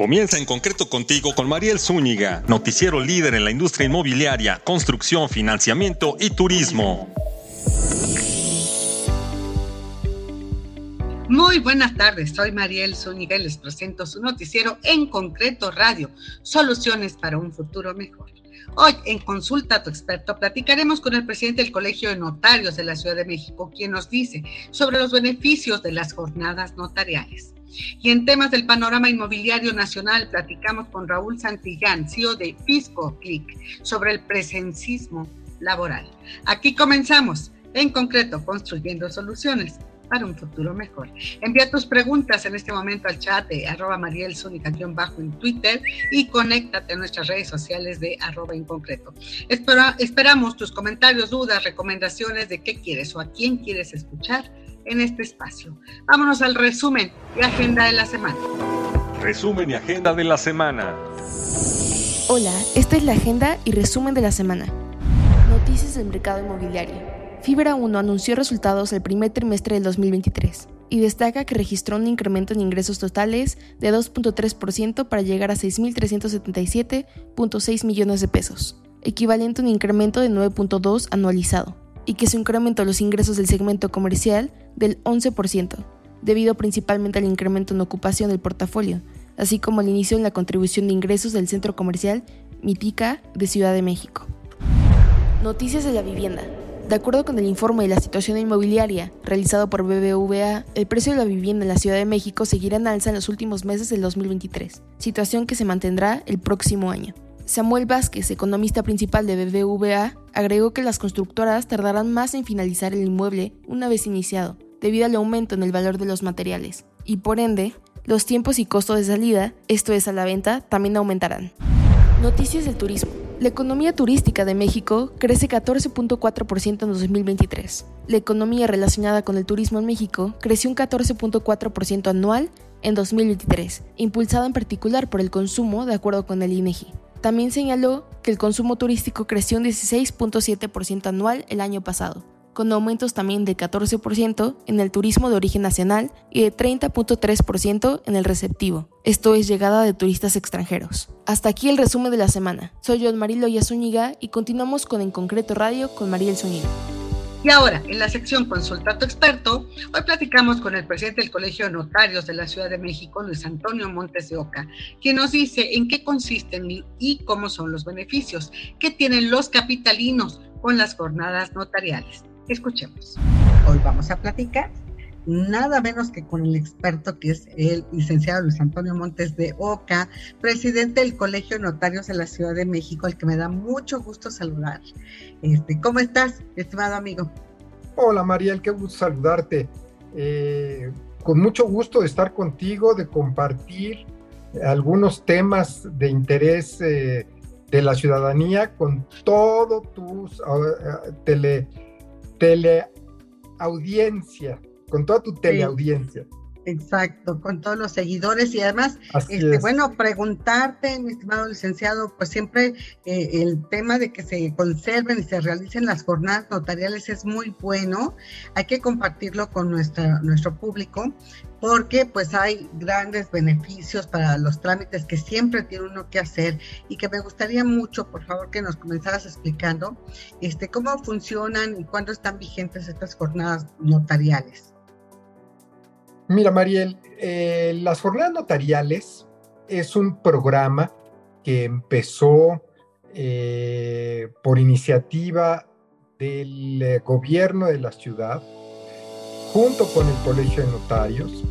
Comienza en concreto contigo con Mariel Zúñiga, noticiero líder en la industria inmobiliaria, construcción, financiamiento y turismo. Muy buenas tardes, soy Mariel Zúñiga y les presento su noticiero en concreto radio, soluciones para un futuro mejor. Hoy, en Consulta a tu experto, platicaremos con el presidente del Colegio de Notarios de la Ciudad de México, quien nos dice sobre los beneficios de las jornadas notariales. Y en temas del panorama inmobiliario nacional, platicamos con Raúl Santillán, CEO de Fisco Click, sobre el presencismo laboral. Aquí comenzamos, en concreto, construyendo soluciones para un futuro mejor. Envía tus preguntas en este momento al chat de arroba bajo en Twitter y conéctate a nuestras redes sociales de arroba en concreto. esperamos tus comentarios, dudas, recomendaciones de qué quieres o a quién quieres escuchar en este espacio. Vámonos al resumen y agenda de la semana. Resumen y agenda de la semana. Hola, esta es la agenda y resumen de la semana. Noticias del mercado inmobiliario. Fibra 1 anunció resultados el primer trimestre del 2023 y destaca que registró un incremento en ingresos totales de 2.3% para llegar a 6.377.6 millones de pesos, equivalente a un incremento de 9.2 anualizado y que se incrementó los ingresos del segmento comercial del 11%, debido principalmente al incremento en ocupación del portafolio, así como al inicio en la contribución de ingresos del centro comercial Mitica de Ciudad de México. Noticias de la vivienda. De acuerdo con el informe de la situación inmobiliaria realizado por BBVA, el precio de la vivienda en la Ciudad de México seguirá en alza en los últimos meses del 2023, situación que se mantendrá el próximo año. Samuel Vázquez, economista principal de BBVA, agregó que las constructoras tardarán más en finalizar el inmueble una vez iniciado, debido al aumento en el valor de los materiales, y por ende, los tiempos y costos de salida, esto es a la venta, también aumentarán. Noticias del turismo. La economía turística de México crece 14.4% en 2023. La economía relacionada con el turismo en México creció un 14.4% anual en 2023, impulsada en particular por el consumo, de acuerdo con el INEGI. También señaló que el consumo turístico creció un 16.7% anual el año pasado, con aumentos también de 14% en el turismo de origen nacional y de 30.3% en el receptivo, esto es llegada de turistas extranjeros. Hasta aquí el resumen de la semana. Soy John Marilo Zúñiga y continuamos con En Concreto Radio con Mariel Zúñiga. Y ahora, en la sección Consulta a tu experto, hoy platicamos con el presidente del Colegio de Notarios de la Ciudad de México, Luis Antonio Montes de Oca, quien nos dice en qué consisten y cómo son los beneficios que tienen los capitalinos con las jornadas notariales. Escuchemos. Hoy vamos a platicar nada menos que con el experto que es el licenciado Luis Antonio Montes de Oca, presidente del Colegio de Notarios de la Ciudad de México, al que me da mucho gusto saludar. Este, ¿Cómo estás, estimado amigo? Hola Mariel, qué gusto saludarte. Eh, con mucho gusto de estar contigo, de compartir algunos temas de interés eh, de la ciudadanía con todo tus uh, tele, teleaudiencia con toda tu teleaudiencia. Exacto, con todos los seguidores y además, este, bueno, preguntarte, mi estimado licenciado, pues siempre eh, el tema de que se conserven y se realicen las jornadas notariales es muy bueno, hay que compartirlo con nuestra, nuestro público porque pues hay grandes beneficios para los trámites que siempre tiene uno que hacer. Y que me gustaría mucho, por favor, que nos comenzaras explicando este, cómo funcionan y cuándo están vigentes estas jornadas notariales. Mira, Mariel, eh, las jornadas notariales es un programa que empezó eh, por iniciativa del eh, gobierno de la ciudad, junto con el Colegio de Notarios,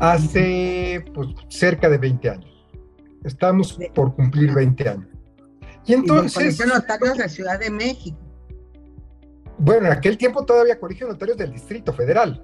hace pues, cerca de 20 años. Estamos por cumplir 20 años. Y entonces... de Notarios de la Ciudad de México. Bueno, en aquel tiempo todavía Colegio de Notarios del Distrito Federal.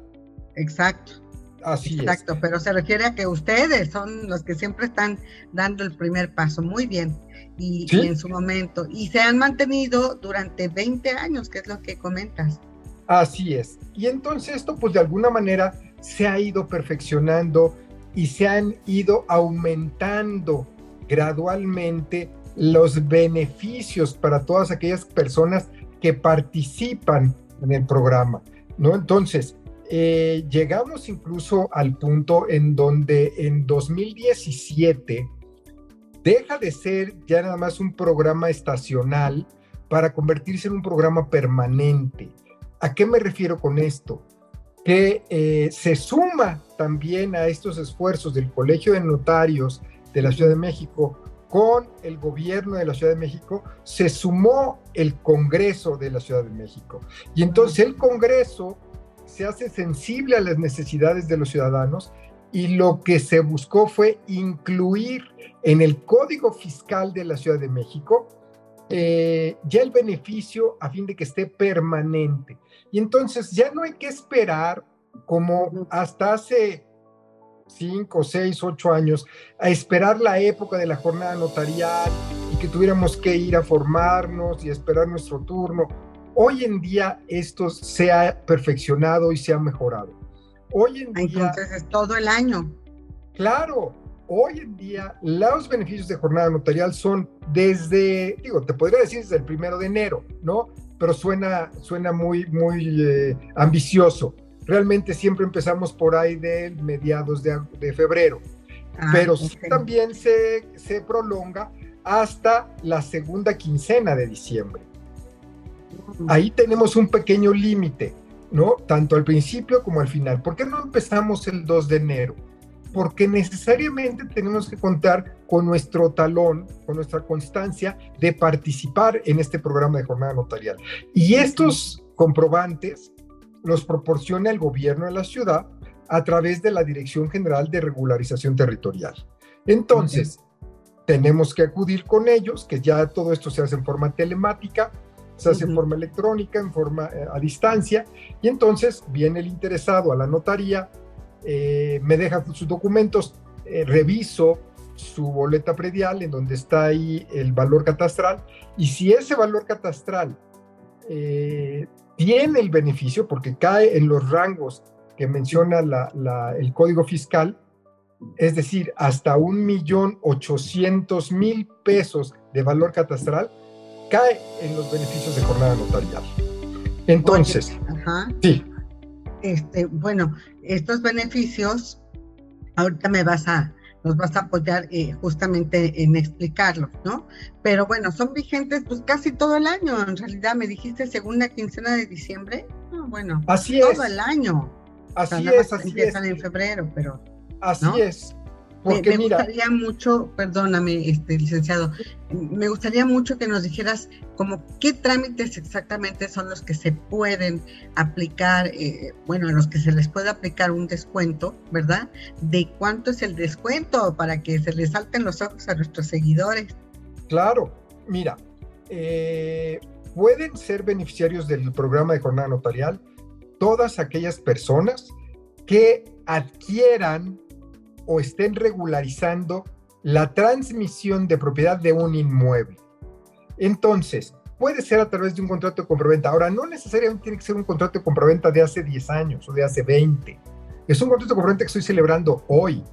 Exacto. Exacto, pero se refiere a que ustedes son los que siempre están dando el primer paso. Muy bien. Y, en su momento. Y se han mantenido durante 20 años, que es lo que comentas. Así es. Y entonces esto, pues de alguna manera, se ha ido perfeccionando y se han ido aumentando gradualmente los beneficios para todas aquellas personas que participan en el programa, ¿no? Entonces, eh, llegamos incluso al punto en donde en 2017 deja de ser ya nada más un programa estacional para convertirse en un programa permanente. ¿A qué me refiero con esto? Que eh, se suma también a estos esfuerzos del Colegio de Notarios de la Ciudad de México con el gobierno de la Ciudad de México, se sumó el Congreso de la Ciudad de México. Y entonces el Congreso se hace sensible a las necesidades de los ciudadanos y lo que se buscó fue incluir en el Código Fiscal de la Ciudad de México eh, ya el beneficio a fin de que esté permanente. Y entonces ya no hay que esperar como hasta hace cinco, seis, ocho años a esperar la época de la jornada notarial y que tuviéramos que ir a formarnos y esperar nuestro turno. Hoy en día esto se ha perfeccionado y se ha mejorado. Hoy en día... Entonces es todo el año. Claro, hoy en día los beneficios de jornada notarial son desde, digo, te podría decir desde el primero de enero, ¿no? Pero suena, suena muy, muy eh, ambicioso realmente siempre empezamos por ahí de mediados de, febrero, ah, pero también se, se prolonga hasta la segunda quincena de diciembre. Ahí tenemos un pequeño límite, ¿no? Tanto al principio como al final. ¿Por qué no empezamos el 2 de enero? Porque necesariamente tenemos que contar con nuestro talón, con nuestra constancia de participar en este programa de jornada notarial. Y estos comprobantes los proporciona el gobierno de la ciudad a través de la Dirección General de Regularización Territorial. Entonces, tenemos que acudir con ellos, que ya todo esto se hace en forma telemática, se hace en forma electrónica, en forma eh, a distancia, y entonces viene el interesado a la notaría, eh, me deja sus documentos, eh, reviso su boleta predial en donde está ahí el valor catastral, y si ese valor catastral tiene el beneficio porque cae en los rangos que menciona el Código Fiscal, es decir, hasta un millón ochocientos mil pesos de valor catastral, cae en los beneficios de jornada notarial. Entonces, sí. Este, bueno, estos beneficios, ahorita me vas a, nos vas a apoyar eh, justamente en explicarlo, ¿no? Pero bueno, son vigentes pues casi todo el año, en realidad me dijiste segunda quincena de diciembre, bueno, así todo el año. Así es, así empiezan en febrero, pero... Así es, me, gustaría mucho, perdóname, este, licenciado, me gustaría mucho que nos dijeras como qué trámites exactamente son los que se pueden aplicar, eh, bueno, a los que se les puede aplicar un descuento, ¿verdad? De cuánto es el descuento para que se les salten los ojos a nuestros seguidores. Claro, mira, eh, pueden ser beneficiarios del programa de jornada notarial todas aquellas personas que adquieran o estén regularizando la transmisión de propiedad de un inmueble. Entonces, puede ser a través de un contrato de compraventa. Ahora, no necesariamente tiene que ser un contrato de compraventa de hace 10 años o de hace 20. Es un contrato de compraventa que estoy celebrando hoy.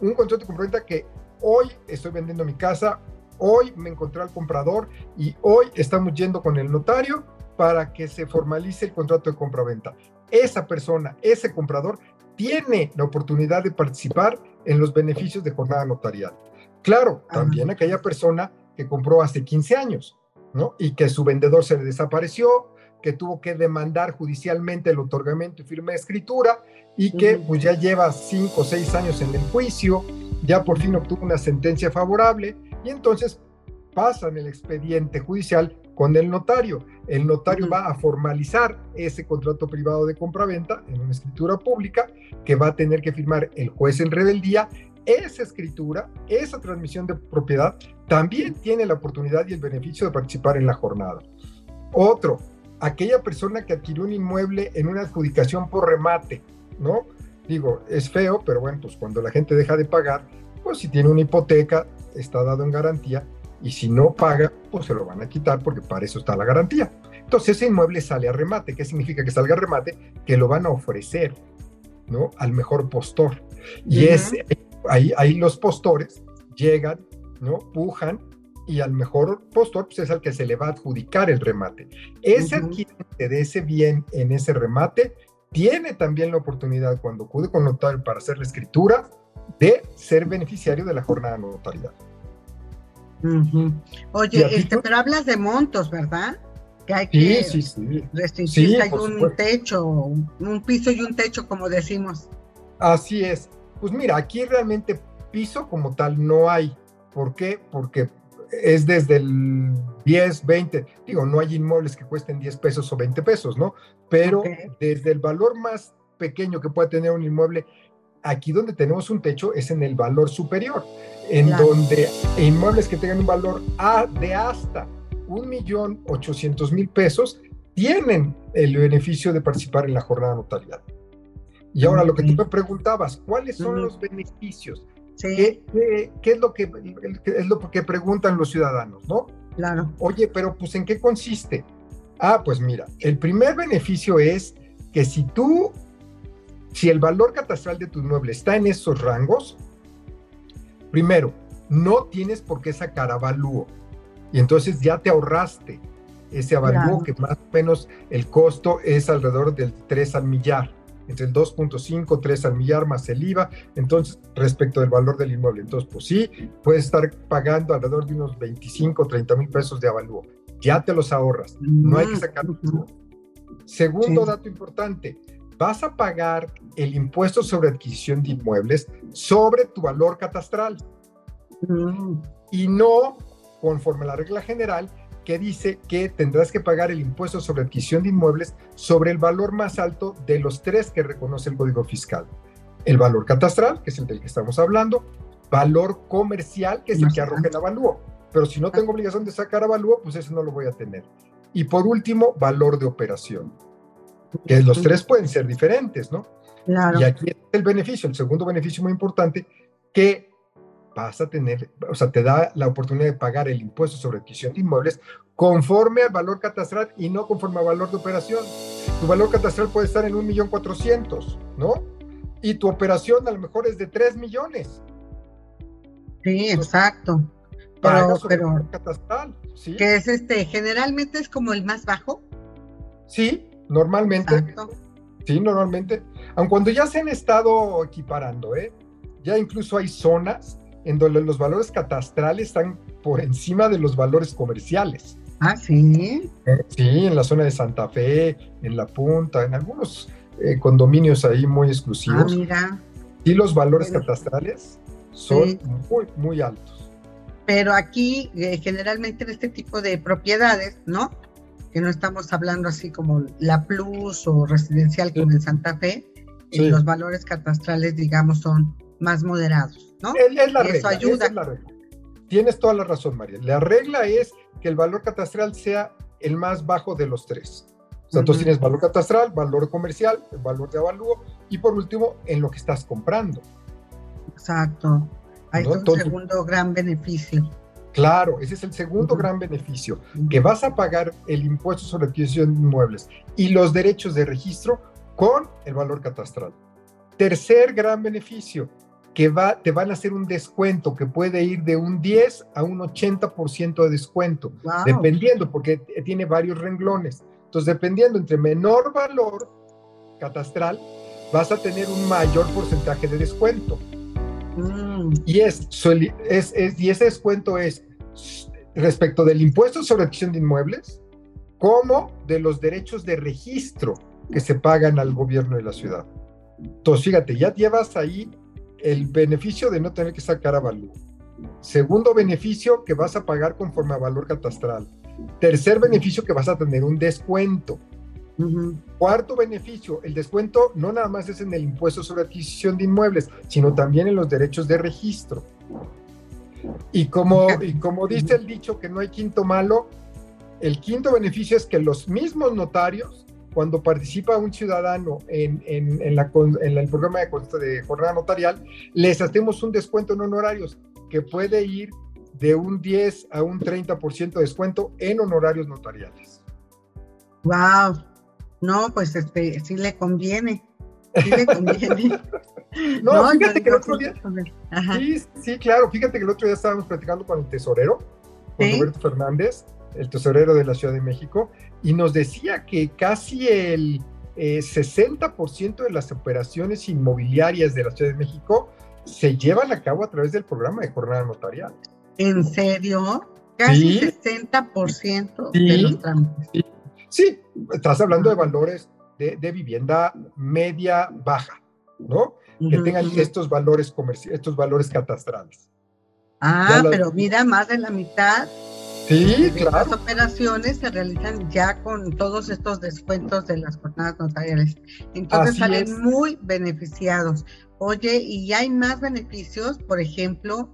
Un contrato de compraventa que hoy estoy vendiendo mi casa, hoy me encontré al comprador y hoy estamos yendo con el notario para que se formalice el contrato de compraventa. Esa persona, ese comprador, tiene la oportunidad de participar en los beneficios de jornada notarial. Claro, también aquella persona que compró hace 15 años, ¿no? Y que su vendedor se le desapareció, que tuvo que demandar judicialmente el otorgamiento y firme de escritura y que pues ya lleva 5 o 6 años en el juicio, ya por fin obtuvo una sentencia favorable y entonces pasan el expediente judicial con el notario. El notario va a formalizar ese contrato privado de compraventa en una escritura pública que va a tener que firmar el juez en rebeldía. Esa escritura, esa transmisión de propiedad, también tiene la oportunidad y el beneficio de participar en la jornada. Otro, aquella persona que adquirió un inmueble en una adjudicación por remate, ¿no? Digo, es feo, pero bueno, pues cuando la gente deja de pagar, pues si tiene una hipoteca, está dado en garantía, y si no paga, pues se lo van a quitar porque para eso está la garantía. Entonces ese inmueble sale a remate. ¿Qué significa que salga a remate? Que lo van a ofrecer, ¿no? Al mejor postor. Y es ahí, ahí los postores llegan, ¿no? Pujan y al mejor postor pues es al que se le va a adjudicar el remate. Ese adquirente de ese bien en ese remate tiene también la oportunidad cuando acude con notario para hacer la escritura de ser beneficiario de la jornada notarial. Oye, este, pero hablas de montos, ¿verdad? Que hay que sí, sí, restringir, hay un techo, un piso y un techo, como decimos. Así es. Pues mira, aquí realmente piso como tal no hay. ¿Por qué? Porque es desde el 10, 20, digo, no hay inmuebles que cuesten 10 pesos o 20 pesos, ¿no? Pero desde el valor más pequeño que pueda tener un inmueble, aquí donde tenemos un techo es en el valor superior, en donde inmuebles que tengan un valor a, de hasta un millón ochocientos mil pesos tienen el beneficio de participar en la jornada notarial. Y ahora lo que tú me preguntabas, ¿cuáles son los beneficios? ¿Qué, es lo que es lo que preguntan los ciudadanos, no? Claro. Oye, pero pues ¿en qué consiste? Ah, pues mira, el primer beneficio es que si tú, si el valor catastral de tu inmueble está en esos rangos, primero, no tienes por qué sacar avalúo. Y entonces ya te ahorraste ese avalúo que más o menos el costo es alrededor del 3 al millar entre el 2.5, 3 al millar más el IVA, entonces respecto del valor del inmueble. Entonces, pues sí, puedes estar pagando alrededor de unos 25, 30 mil pesos de avalúo. Ya te los ahorras, no hay que sacarlo. Segundo dato importante, vas a pagar el impuesto sobre adquisición de inmuebles sobre tu valor catastral mm. y no conforme a la regla general que dice que tendrás que pagar el impuesto sobre adquisición de inmuebles sobre el valor más alto de los tres que reconoce el Código Fiscal. El valor catastral, que es el del que estamos hablando, valor comercial, que es el que arroja el avalúo. Pero si no tengo obligación de sacar avalúo, pues ese no lo voy a tener. Y por último, valor de operación, que los tres pueden ser diferentes, ¿no? Y aquí es el beneficio, el segundo beneficio muy importante, que vas a tener, o sea, te da la oportunidad de pagar el impuesto sobre adquisición de inmuebles conforme al valor catastral y no conforme al valor de operación. Tu valor catastral puede estar en un millón cuatrocientos, ¿no? Y tu operación a lo mejor es de tres millones. Sí, exacto. Pero, pero catastral, ¿sí? que es este, generalmente es como el más bajo. Sí, normalmente. Exacto. Sí, normalmente. Aun cuando ya se han estado equiparando, ¿eh? Ya incluso hay zonas en donde los valores catastrales están por encima de los valores comerciales. Ah, sí. Sí, en la zona de Santa Fe, en La Punta, en algunos eh, condominios ahí muy exclusivos. Ah, mira. Y los valores catastrales son muy, muy altos. Pero aquí, eh, generalmente en este tipo de propiedades, ¿no? Que no estamos hablando así como la Plus o residencial como en Santa Fe, y los valores catastrales, digamos, son más moderados. Es, la regla, ayuda. Tienes toda la razón, María. La regla es que el valor catastral sea el más bajo de los tres. O sea, tú tienes valor catastral, valor comercial, valor de avalúo y por último, en lo que estás comprando. Exacto. Hay un segundo gran beneficio. Claro, ese es el segundo gran beneficio, que vas a pagar el impuesto sobre adquisición de inmuebles y los derechos de registro con el valor catastral. Tercer gran beneficio, que va, te van a hacer un descuento que puede ir de un 10 a un 80% de descuento, dependiendo, porque tiene varios renglones. Entonces, dependiendo entre menor valor catastral, vas a tener un mayor porcentaje de descuento. Mm. Y, es, es, es, y ese descuento es respecto del impuesto sobre adquisición de inmuebles, como de los derechos de registro que se pagan al gobierno de la ciudad. Entonces, fíjate, ya llevas ahí el beneficio de no tener que sacar avalúo. Segundo beneficio que vas a pagar conforme a valor catastral. Tercer beneficio que vas a tener un descuento. Cuarto beneficio, el descuento no nada más es en el impuesto sobre adquisición de inmuebles, sino también en los derechos de registro. Y como, y como dice el dicho que no hay quinto malo, el quinto beneficio es que los mismos notarios cuando participa un ciudadano en, en, la, en el programa de, de, jornada notarial, les hacemos un descuento en honorarios que puede ir de un 10 a un 30% de descuento en honorarios notariales. ¡Wow! No, pues este, sí le conviene. Sí le conviene. no, fíjate que el otro día. Sí, sí, claro. Fíjate que el otro día estábamos platicando con el tesorero, con Roberto Fernández, el tesorero de la Ciudad de México, y nos decía que casi el 60% eh, de las operaciones inmobiliarias de la Ciudad de México se llevan a cabo a través del programa de jornada notarial. ¿En serio? Casi 60% de los trámites. Sí. Estás hablando de valores de, vivienda media baja, ¿no? Que tengan estos valores comerciales, estos valores catastrales. Ah, pero mira, más de la mitad Sí, claro. Las operaciones se realizan ya con todos estos descuentos de las jornadas notariales. Entonces salen muy beneficiados. Oye, ¿y hay más beneficios? Por ejemplo,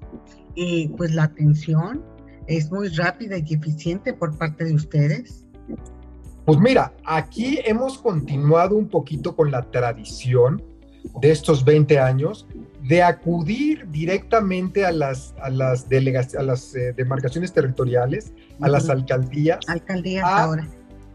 eh, pues la atención es muy rápida y eficiente por parte de ustedes. Pues mira, aquí hemos continuado un poquito con la tradición de estos 20 años de acudir directamente a las, a las, a las eh, demarcaciones territoriales, a las alcaldías. Alcaldías a, ahora.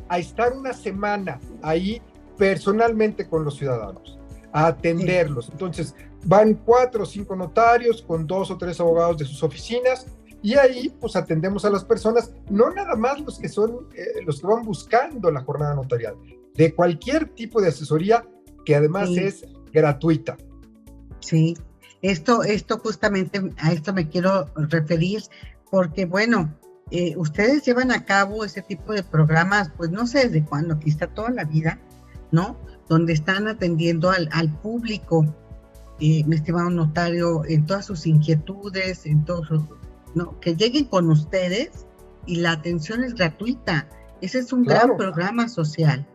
A estar una semana ahí personalmente con los ciudadanos, a atenderlos. Entonces, van cuatro o cinco notarios con dos o tres abogados de sus oficinas y ahí pues atendemos a las personas, no nada más los que son eh, los que van buscando la jornada notarial, de cualquier tipo de asesoría que además es gratuita. Sí, esto, esto justamente a esto me quiero referir, porque bueno, eh, ustedes llevan a cabo ese tipo de programas, pues no sé desde cuándo, quizá toda la vida, ¿no? Donde están atendiendo al, público, eh, mi estimado notario, en todas sus inquietudes, en todos ¿no? Que lleguen con ustedes y la atención es gratuita. Ese es un gran programa social.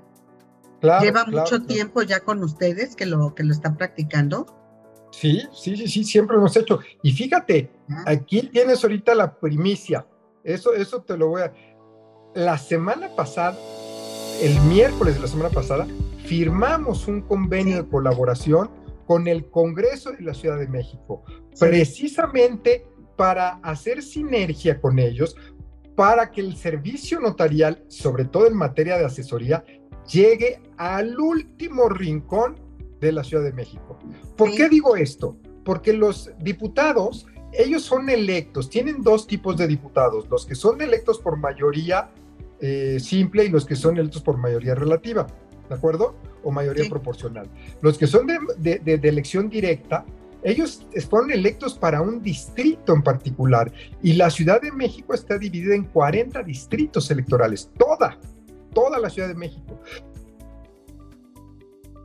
Lleva mucho tiempo ya con ustedes que lo, que lo están practicando. Sí, sí, sí, sí, siempre lo hemos hecho. Y fíjate, ah. aquí tienes ahorita la primicia. Eso, eso te lo voy a. La semana pasada, el miércoles de la semana pasada, firmamos un convenio de colaboración con el Congreso de la Ciudad de México, precisamente para hacer sinergia con ellos, para que el servicio notarial, sobre todo en materia de asesoría, llegue al último rincón de la Ciudad de México. ¿Por qué digo esto? Porque los diputados, ellos son electos, tienen dos tipos de diputados, los que son electos por mayoría eh, simple y los que son electos por mayoría relativa, ¿de acuerdo? O mayoría proporcional. Los que son de, de, elección directa, ellos fueron electos para un distrito en particular y la Ciudad de México está dividida en 40 distritos electorales, toda, toda la Ciudad de México.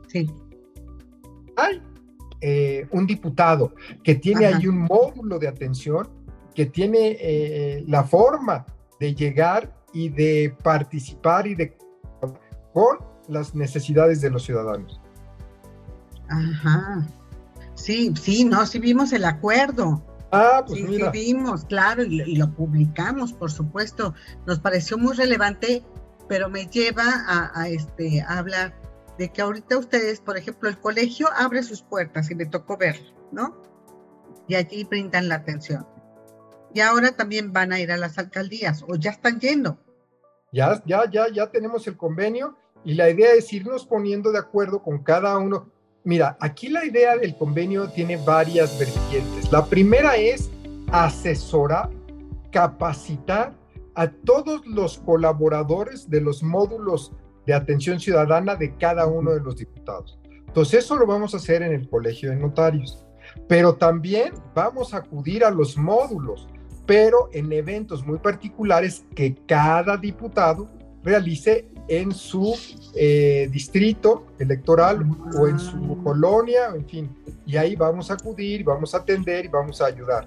Sí hay eh, un diputado que tiene ahí un módulo de atención, que tiene eh, la forma de llegar y de participar y de con las necesidades de los ciudadanos. Ajá. Sí, sí, no, sí vimos el acuerdo. Ah, pues sí, mira. sí vimos, claro, y lo, publicamos, por supuesto. Nos pareció muy relevante, pero me lleva a, a este, a hablar de que ahorita ustedes, por ejemplo, el colegio abre sus puertas y me tocó verlo, ¿no? Y allí brindan la atención. Y ahora también van a ir a las alcaldías o ya están yendo. Ya, ya, ya, ya tenemos el convenio y la idea es irnos poniendo de acuerdo con cada uno. Mira, aquí la idea del convenio tiene varias vertientes. La primera es asesorar, capacitar a todos los colaboradores de los módulos de atención ciudadana de cada uno de los diputados. Entonces eso lo vamos a hacer en el Colegio de Notarios, pero también vamos a acudir a los módulos, pero en eventos muy particulares que cada diputado realice en su eh, distrito electoral o en su colonia, en fin. Y ahí vamos a acudir, vamos a atender y vamos a ayudar.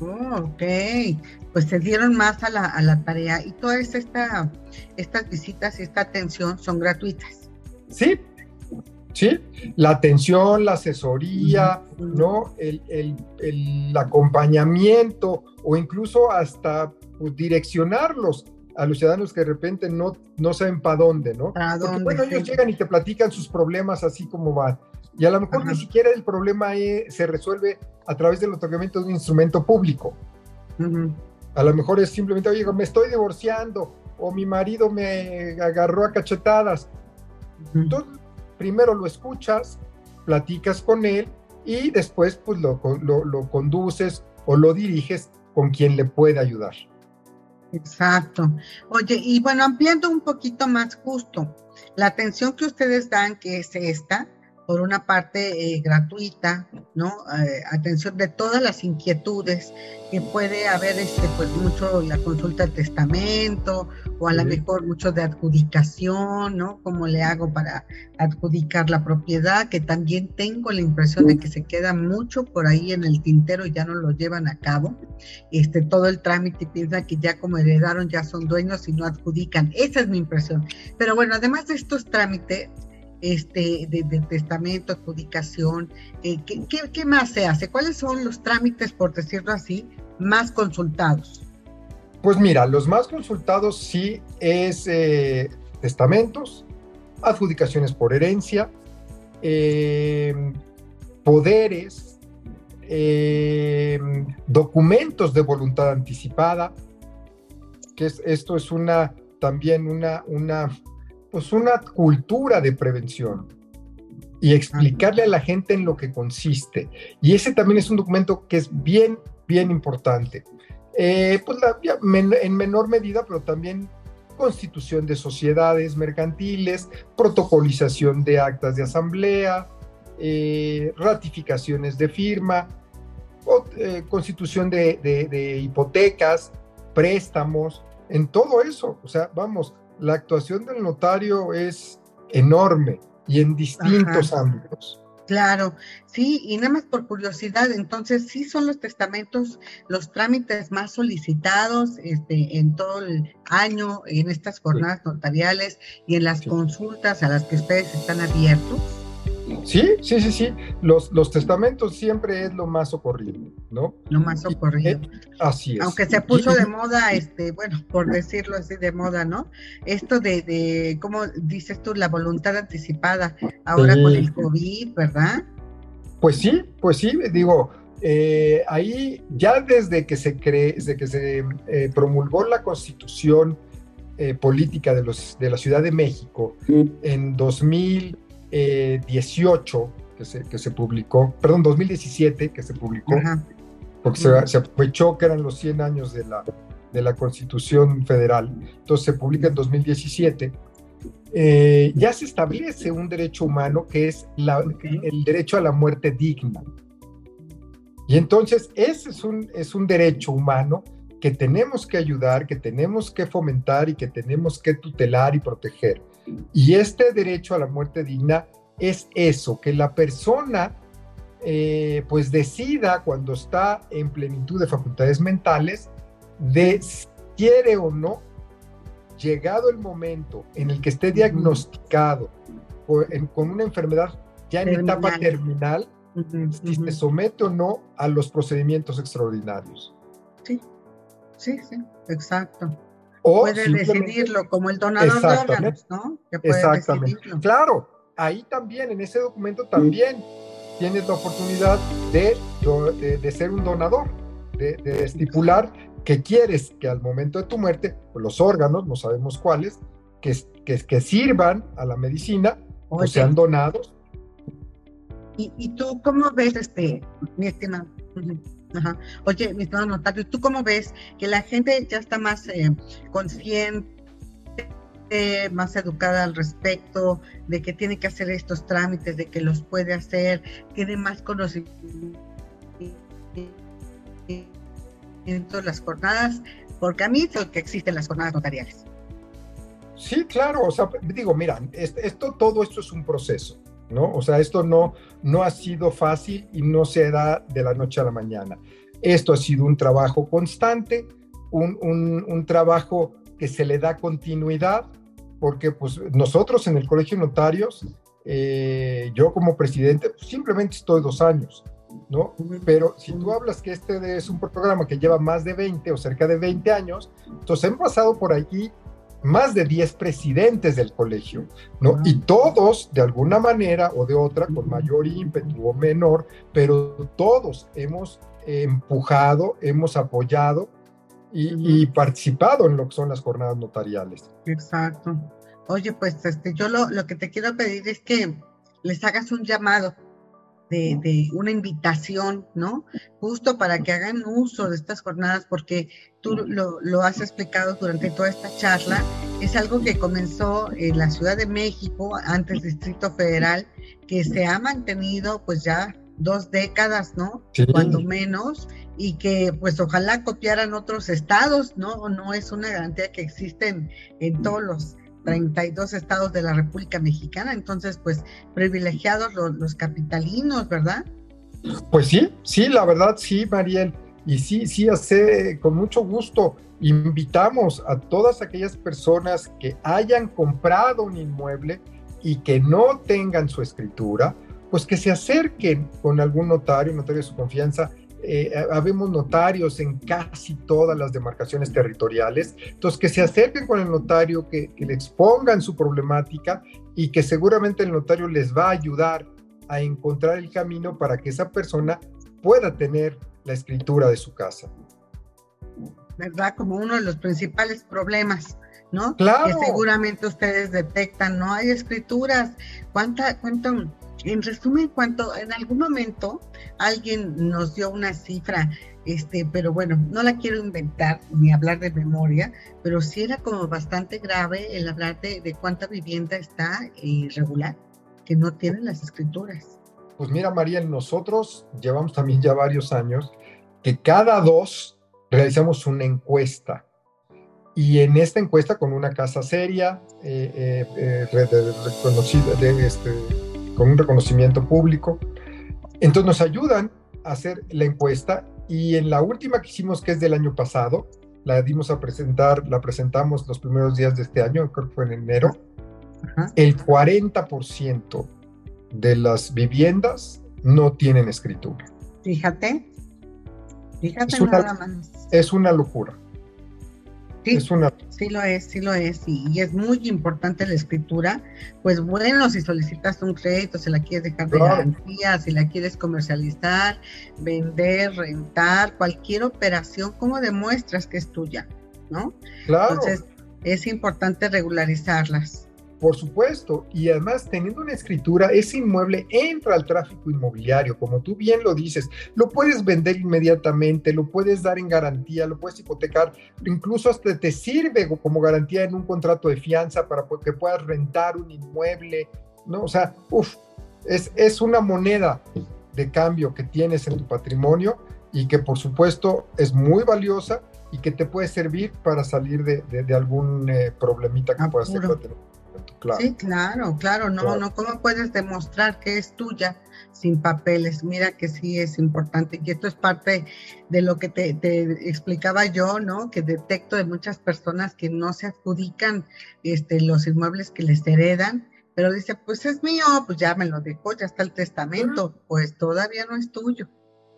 Oh, ok, pues se dieron más a la, a la tarea y todas esta, estas visitas y esta atención son gratuitas. Sí, sí, la atención, la asesoría, ¿no? El, el, el, acompañamiento o incluso hasta pues, direccionarlos a los ciudadanos que de repente no, no saben para dónde, ¿no? Porque bueno, ellos llegan y te platican sus problemas así como van. Y a lo mejor ni siquiera el problema se resuelve a través del otorgamiento de un instrumento público. A lo mejor es simplemente, oye, me estoy divorciando o mi marido me agarró a cachetadas. Entonces, primero lo escuchas, platicas con él y después pues lo, lo, conduces o lo diriges con quien le puede ayudar. Exacto. Oye, y bueno, ampliando un poquito más justo, la atención que ustedes dan, que es esta, por una parte eh, gratuita, ¿no? Eh, atención de todas las inquietudes que puede haber, este, pues mucho la consulta del testamento o a lo mejor mucho de adjudicación, ¿no? ¿Cómo le hago para adjudicar la propiedad? Que también tengo la impresión de que se queda mucho por ahí en el tintero y ya no lo llevan a cabo. Este, todo el trámite piensa que ya como heredaron ya son dueños y no adjudican. Esa es mi impresión. Pero bueno, además de estos trámites, este, de, testamento, adjudicación, eh, ¿qué, más se hace? ¿Cuáles son los trámites, por decirlo así, más consultados? Pues mira, los más consultados sí es eh, testamentos, adjudicaciones por herencia, eh, poderes, documentos de voluntad anticipada, que es, esto es una también una, una pues una cultura de prevención y explicarle a la gente en lo que consiste. Y ese también es un documento que es bien, bien importante. Eh, pues en menor medida, pero también constitución de sociedades mercantiles, protocolización de actas de asamblea, eh, ratificaciones de firma, eh, constitución de, de, hipotecas, préstamos, en todo eso. O sea, vamos, la actuación del notario es enorme y en distintos ámbitos. Claro, sí, y nada más por curiosidad, entonces sí son los testamentos los trámites más solicitados este, en todo el año, en estas jornadas notariales y en las consultas a las que ustedes están abiertos. Sí, sí, sí, sí. Los, los testamentos siempre es lo más ocurrido, ¿no? Lo más ocurrido. así es. Aunque se puso de moda, este, bueno, por decirlo así, de moda, ¿no? Esto de, de ¿cómo dices tú? La voluntad anticipada, ahora con el COVID, ¿verdad? Pues sí, pues sí, digo, eh, ahí ya desde que se cree, desde que se eh, promulgó la constitución eh, política de, los, de la Ciudad de México en 2000 18 que se, que se publicó, perdón, 2017 que se publicó, porque se, aprovechó que eran los 100 años de la, de la Constitución Federal, entonces se publica en 2017. Eh, ya se establece un derecho humano que es la, el derecho a la muerte digna. Y entonces ese es un, es un derecho humano que tenemos que ayudar, que tenemos que fomentar y que tenemos que tutelar y proteger. Y este derecho a la muerte digna es eso, que la persona eh, pues decida cuando está en plenitud de facultades mentales de si quiere o no, llegado el momento en el que esté diagnosticado con una enfermedad ya en etapa terminal, si se somete o no a los procedimientos extraordinarios. Sí, sí, sí, exacto puede decidirlo como el donador de órganos, ¿no? exactamente. Claro, ahí también, en ese documento también tienes la oportunidad de, de, ser un donador, de, estipular que quieres que al momento de tu muerte, pues, los órganos, no sabemos cuáles, que, que, que sirvan a la medicina o sean donados. ¿Y, ¿Y, tú cómo ves, este, mi estimado? Ajá. Oye, mi estimado notario, ¿tú cómo ves que la gente ya está más eh, consciente, más educada al respecto, de que tiene que hacer estos trámites, de que los puede hacer, tiene más conocimiento en todas las jornadas? Porque a mí es lo que existen las jornadas notariales. Sí, claro, o sea, digo, mira, esto, todo esto es un proceso. ¿No? O sea, esto no, no ha sido fácil y no se da de la noche a la mañana. Esto ha sido un trabajo constante, un, un, trabajo que se le da continuidad, porque pues nosotros en el Colegio de Notarios, eh, yo como presidente, pues, simplemente estoy dos años, ¿no? Pero si tú hablas que este es un programa que lleva más de 20 o cerca de 20 años, entonces hemos pasado por aquí más de 10 presidentes del colegio, ¿no? Y todos, de alguna manera o de otra, con mayor ímpetu o menor, pero todos hemos empujado, hemos apoyado y, participado en lo que son las jornadas notariales. Exacto. Oye, pues este, yo lo, lo que te quiero pedir es que les hagas un llamado de, una invitación, ¿no? Justo para que hagan uso de estas jornadas, porque tú lo, lo, has explicado durante toda esta charla, es algo que comenzó en la Ciudad de México, antes Distrito Federal, que se ha mantenido pues ya dos décadas, ¿no? Cuando menos, y que pues ojalá copiaran otros estados, ¿no? No es una garantía que existen en todos los 32 estados de la República Mexicana, entonces pues privilegiados los, capitalinos, ¿verdad? Pues sí, sí, la verdad sí, Mariel, y sí, sí, hace con mucho gusto. Invitamos a todas aquellas personas que hayan comprado un inmueble y que no tengan su escritura, pues que se acerquen con algún notario, notario de su confianza. Eh, habemos notarios en casi todas las demarcaciones territoriales, entonces que se acerquen con el notario, que, que le expongan su problemática y que seguramente el notario les va a ayudar a encontrar el camino para que esa persona pueda tener la escritura de su casa. ¿Verdad? Como uno de los principales problemas, ¿no? Claro. Que seguramente ustedes detectan, no hay escrituras. ¿Cuánta, cuánto, en resumen, cuánto, en algún momento alguien nos dio una cifra, este, pero bueno, no la quiero inventar ni hablar de memoria, pero sí era como bastante grave el hablar de, cuánta vivienda está irregular, que no tienen las escrituras. Pues mira, María, nosotros llevamos también ya varios años que cada dos realizamos una encuesta. Y en esta encuesta, con una casa seria, eh, eh, eh, reconocida, de este, con un reconocimiento público, entonces nos ayudan a hacer la encuesta. Y en la última que hicimos, que es del año pasado, la dimos a presentar, la presentamos los primeros días de este año, creo que fue en enero, el 40% de las viviendas no tienen escritura. Fíjate, fíjate es una, más. Es una locura. Sí, es una... sí lo es, sí lo es, y, es muy importante la escritura. Pues bueno, si solicitas un crédito, si la quieres dejar de garantía, si la quieres comercializar, vender, rentar, cualquier operación, ¿cómo demuestras que es tuya? ¿No? Claro. Entonces, es importante regularizarlas. Por supuesto, y además teniendo una escritura, ese inmueble entra al tráfico inmobiliario, como tú bien lo dices, lo puedes vender inmediatamente, lo puedes dar en garantía, lo puedes hipotecar, incluso hasta te sirve como garantía en un contrato de fianza para que puedas rentar un inmueble, ¿no? O sea, uff, es, es una moneda de cambio que tienes en tu patrimonio y que por supuesto es muy valiosa y que te puede servir para salir de, de, algún eh, problemita que puedas tener Sí, claro, claro, no, no, ¿cómo puedes demostrar que es tuya sin papeles? Mira que sí es importante y esto es parte de lo que te, explicaba yo, ¿no? Que detecto de muchas personas que no se adjudican este, los inmuebles que les heredan, pero dice, pues es mío, pues ya me lo dejó, ya está el testamento, pues todavía no es tuyo,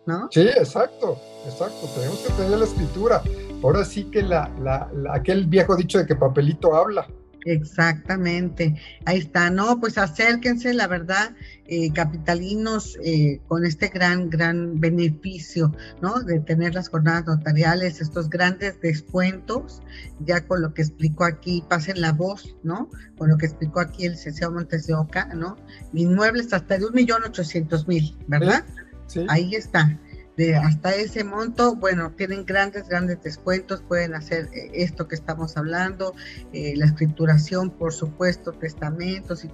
¿no? Sí, exacto, exacto, tenemos que tener la escritura. Ahora sí que la, la, aquel viejo dicho de que papelito habla. Exactamente, ahí está, no, pues acérquense, la verdad, eh, capitalinos, eh, con este gran, gran beneficio, ¿no? De tener las jornadas notariales, estos grandes descuentos, ya con lo que explicó aquí, pasen la voz, ¿no? Con lo que explicó aquí el licenciado Montes de Oca, ¿no? Inmuebles hasta de un millón ochocientos mil, ¿verdad? Sí. Ahí está de hasta ese monto, bueno, tienen grandes, grandes descuentos, pueden hacer eh, esto que estamos hablando, eh, la escrituración, por supuesto, testamentos y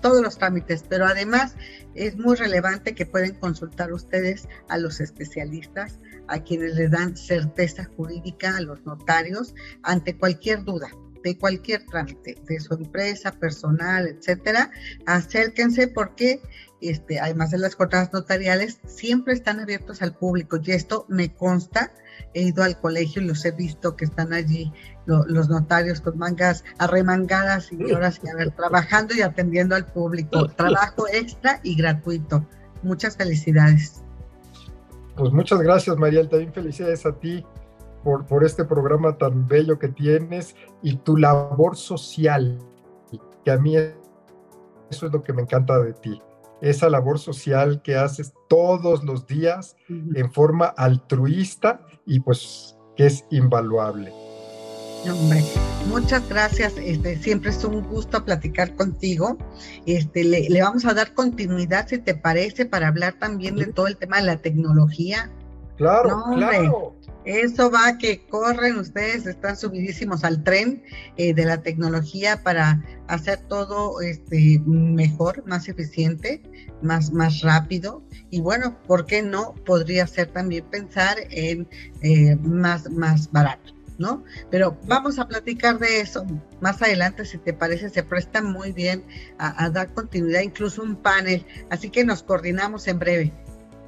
todos los trámites, pero además es muy relevante que pueden consultar ustedes a los especialistas, a quienes les dan certeza jurídica, a los notarios, ante cualquier duda de cualquier trámite, de su empresa, personal, etcétera, acérquense porque este, además de las jornadas notariales, siempre están abiertos al público y esto me consta. He ido al colegio y los he visto que están allí los notarios con mangas arremangadas y horas y a ver, trabajando y atendiendo al público. Trabajo extra y gratuito. Muchas felicidades. Pues muchas gracias, Mariel. También felicidades a ti por, por este programa tan bello que tienes y tu labor social, que a mí eso es lo que me encanta de ti esa labor social que haces todos los días en forma altruista y pues que es invaluable. Hombre, muchas gracias. Este, siempre es un gusto platicar contigo. Este, le, le, vamos a dar continuidad, si te parece, para hablar también de todo el tema de la tecnología, Claro, claro. Eso va que corren, ustedes están subidísimos al tren eh, de la tecnología para hacer todo este, mejor, más eficiente, más, más rápido. Y bueno, ¿por qué no? Podría ser también pensar en eh, más, más barato. ¿no? Pero vamos a platicar de eso más adelante, si te parece, se presta muy bien a, a, dar continuidad, incluso un panel, así que nos coordinamos en breve.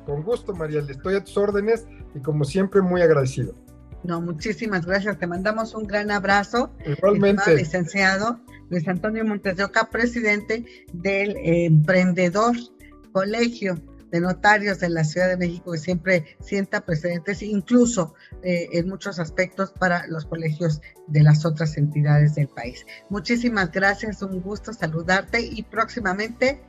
Con gusto, María, le estoy a tus órdenes y como siempre muy agradecido. No, muchísimas gracias. Te mandamos un gran abrazo. Igualmente. Licenciado Luis Antonio Montes de Oca, presidente del Emprendedor Colegio de Notarios de la Ciudad de México, que siempre sienta precedentes, incluso eh, en muchos aspectos para los colegios de las otras entidades del país. Muchísimas gracias, un gusto saludarte y próximamente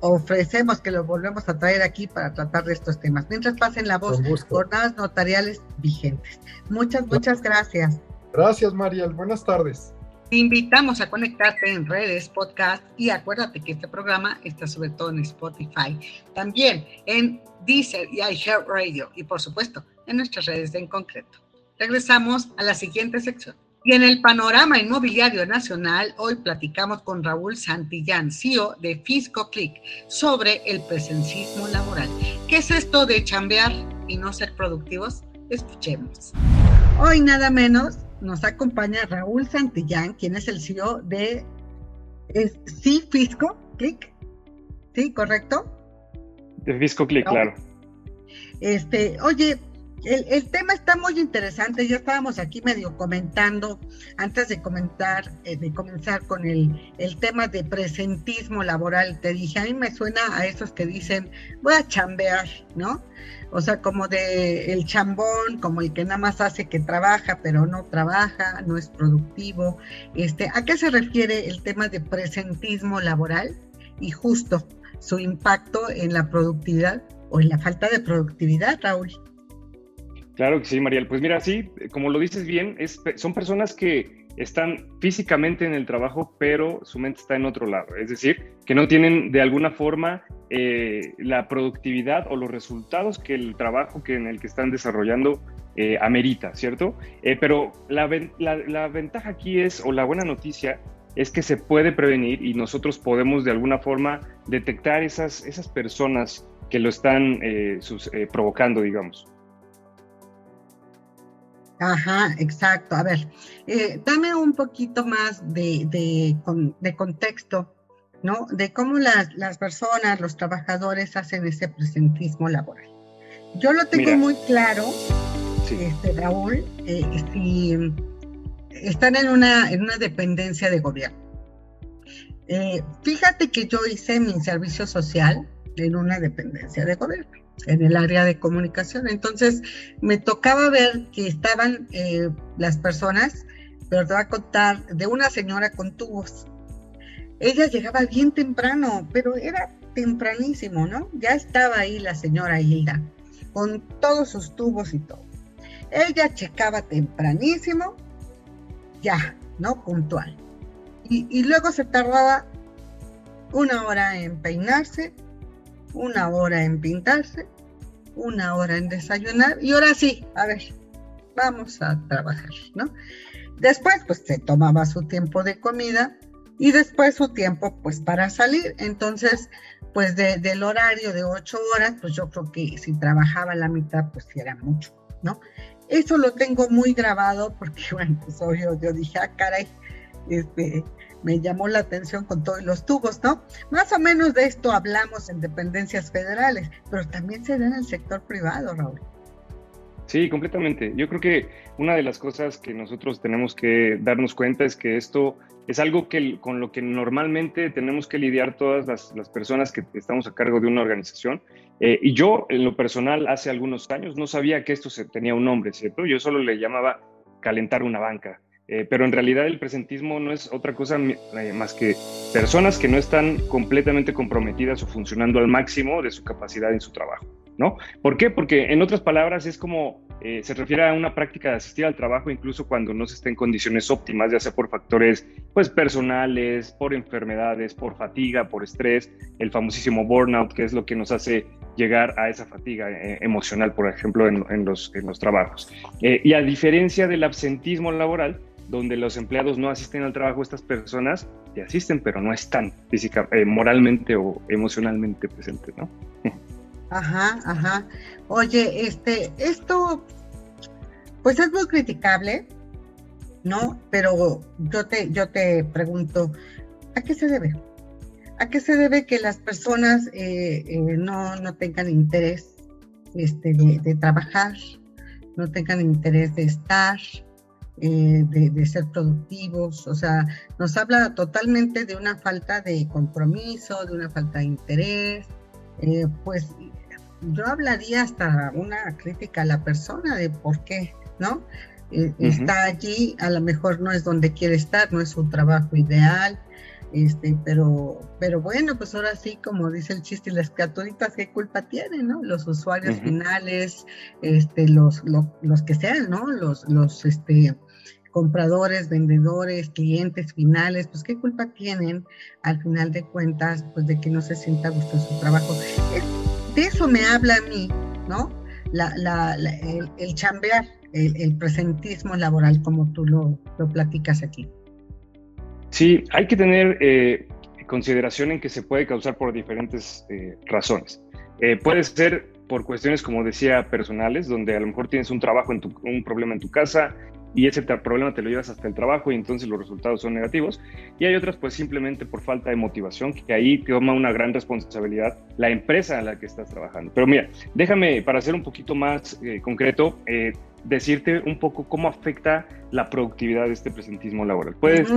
ofrecemos que lo volvemos a traer aquí para tratar de estos temas. Mientras pasen la voz, jornadas notariales vigentes. Muchas, muchas gracias. Gracias, Mariel. Buenas tardes. Te invitamos a conectarte en redes, podcast y acuérdate que este programa está sobre todo en Spotify, también en Deezer y iHeartRadio y por supuesto en nuestras redes de en concreto. Regresamos a la siguiente sección. Y en el panorama inmobiliario nacional, hoy platicamos con Raúl Santillán, CEO de Fisco Click, sobre el presencismo laboral. ¿Qué es esto de chambear y no ser productivos? Escuchemos. Hoy nada menos nos acompaña Raúl Santillán, quien es el CEO de sí, Fisco Click. ¿Sí, correcto? De Fisco Click, claro. Este, oye, el, tema está muy interesante, ya estábamos aquí medio comentando, antes de comentar, eh, de comenzar con el, tema de presentismo laboral, te dije, a mí me suena a esos que dicen, voy a chambear, ¿no? O sea, como de el chambón, como el que nada más hace que trabaja, pero no trabaja, no es productivo. Este, ¿A qué se refiere el tema de presentismo laboral? Y justo su impacto en la productividad o en la falta de productividad, Raúl. Claro que sí, Mariel. Pues mira, sí, como lo dices bien, son personas que están físicamente en el trabajo, pero su mente está en otro lado. Es decir, que no tienen de alguna forma eh, la productividad o los resultados que el trabajo que en el que están desarrollando eh, amerita, ¿cierto? Eh, pero la, ventaja aquí es, o la buena noticia, es que se puede prevenir y nosotros podemos de alguna forma detectar esas, esas personas que lo están provocando, digamos. Ajá, exacto. A ver, eh, dame un poquito más de, de, contexto, ¿no? De cómo las, las, personas, los trabajadores hacen ese presentismo laboral. Yo lo tengo muy claro, este, Raúl, eh, si están en una, en una dependencia de gobierno. Eh, fíjate que yo hice mi servicio social en una dependencia de gobierno en el área de comunicación. Entonces me tocaba ver que estaban eh, las personas, pero te voy a contar de una señora con tubos. Ella llegaba bien temprano, pero era tempranísimo, ¿no? Ya estaba ahí la señora Hilda, con todos sus tubos y todo. Ella checaba tempranísimo, ya, ¿no? Puntual. Y, y luego se tardaba una hora en peinarse, una hora en pintarse, una hora en desayunar y ahora sí, a ver, vamos a trabajar, ¿no? Después, pues se tomaba su tiempo de comida y después su tiempo, pues para salir. Entonces, pues del horario de ocho horas, pues yo creo que si trabajaba la mitad, pues era mucho, ¿no? Eso lo tengo muy grabado porque, bueno, pues obvio, yo dije, ah, caray, este, me llamó la atención con todos los tubos, ¿no? Más o menos de esto hablamos en dependencias federales, pero también se da en el sector privado, Raúl. Sí, completamente. Yo creo que una de las cosas que nosotros tenemos que darnos cuenta es que esto es algo que, con lo que normalmente tenemos que lidiar todas las, personas que estamos a cargo de una organización. Eh, y yo, en lo personal, hace algunos años no sabía que esto se, tenía un nombre, ¿cierto? Yo solo le llamaba calentar una banca. Eh, pero en realidad el presentismo no es otra cosa eh, más que personas que no están completamente comprometidas o funcionando al máximo de su capacidad en su trabajo, ¿no? ¿Por qué? Porque en otras palabras es como eh, se refiere a una práctica de asistir al trabajo incluso cuando no se está en condiciones óptimas, ya sea por factores pues, personales, por enfermedades, por fatiga, por estrés, el famosísimo burnout, que es lo que nos hace llegar a esa fatiga eh, emocional, por ejemplo, en, los, en los, trabajos. Eh, y a diferencia del absentismo laboral, donde los empleados no asisten al trabajo, estas personas te asisten, pero no están física, moralmente o emocionalmente presentes, ¿no? Ajá, ajá. Oye, este, esto pues es muy criticable, ¿no? Pero yo te, yo te pregunto, ¿a qué se debe? ¿A qué se debe que las personas eh, eh, no, tengan interés este, de, trabajar, no tengan interés de estar, eh, de, ser productivos? O sea, nos habla totalmente de una falta de compromiso, de una falta de interés. pues yo hablaría hasta una crítica a la persona de por qué ¿no? Eh, está allí, a lo mejor no es donde quiere estar, no es un trabajo ideal, este, pero, pero bueno, pues ahora sí, como dice el chiste, las criaturitas, ¿qué culpa tienen, no? Los usuarios finales, este, los, los que sean, ¿no? Los, los, este, compradores, vendedores, clientes finales, pues qué culpa tienen al final de cuentas, pues de que no se sienta gusto en su trabajo. De eso me habla a mí, ¿no? El, chambear, el, presentismo laboral como tú lo, platicas aquí. Sí, hay que tener eh, consideración en que se puede causar por diferentes eh, razones. Eh, puede ser por cuestiones, como decía, personales, donde a lo mejor tienes un trabajo, en tu, un problema en tu casa y ese problema te lo llevas hasta el trabajo y entonces los resultados son negativos. Y hay otras pues simplemente por falta de motivación, que ahí toma una gran responsabilidad la empresa en la que estás trabajando. Pero mira, déjame para ser un poquito más concreto, decirte un poco cómo afecta la productividad de este presentismo laboral. Puedes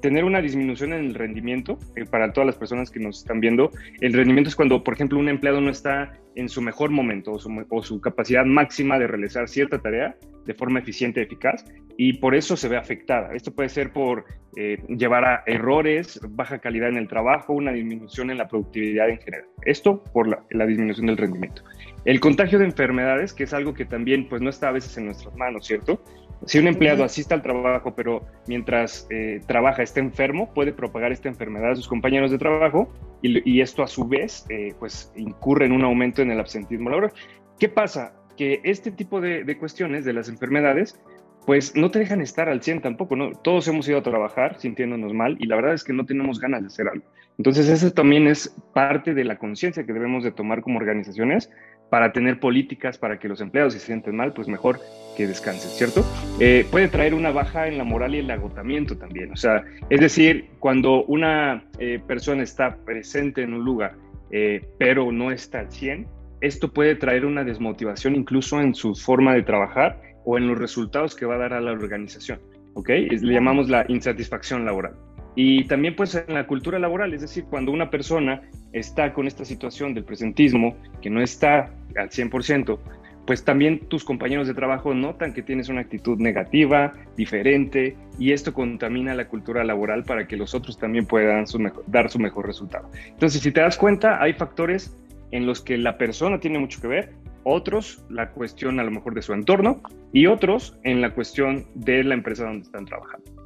tener una disminución en el rendimiento eh, para todas las personas que nos están viendo. El rendimiento es cuando, por ejemplo, un empleado no está en su mejor momento o su, capacidad máxima de realizar cierta tarea de forma eficiente y eficaz y por eso se ve afectada. Esto puede ser por eh, llevar a errores, baja calidad en el trabajo, una disminución en la productividad en general. Esto por la disminución del rendimiento. El contagio de enfermedades, que es algo que también pues no está a veces en nuestras manos, ¿cierto? Si un empleado asiste al trabajo, pero mientras eh, trabaja está enfermo, puede propagar esta enfermedad a sus compañeros de trabajo y, esto a su vez eh, pues incurre en un aumento en el absentismo laboral. ¿Qué pasa? Que este tipo de, de cuestiones de las enfermedades pues no te dejan estar al 100 tampoco, ¿no? Todos hemos ido a trabajar sintiéndonos mal y la verdad es que no tenemos ganas de hacer algo. Entonces, eso también es parte de la conciencia que debemos de tomar como organizaciones para tener políticas para que los empleados se sienten mal, pues mejor que descansen, ¿cierto? Eh, puede traer una baja en la moral y el agotamiento también. O sea, es decir, cuando una eh, persona está presente en un lugar, eh, pero no está al 100, esto puede traer una desmotivación incluso en su forma de trabajar o en los resultados que va a dar a la organización. ¿Ok? Le llamamos la insatisfacción laboral. Y también pues en la cultura laboral, es decir, cuando una persona está con esta situación del presentismo, que no está al 100%, pues también tus compañeros de trabajo notan que tienes una actitud negativa, diferente, y esto contamina la cultura laboral para que los otros también puedan dar su mejor resultado. Entonces, si te das cuenta, hay factores en los que la persona tiene mucho que ver, otros la cuestión a lo mejor de su entorno y otros en la cuestión de la empresa donde están trabajando.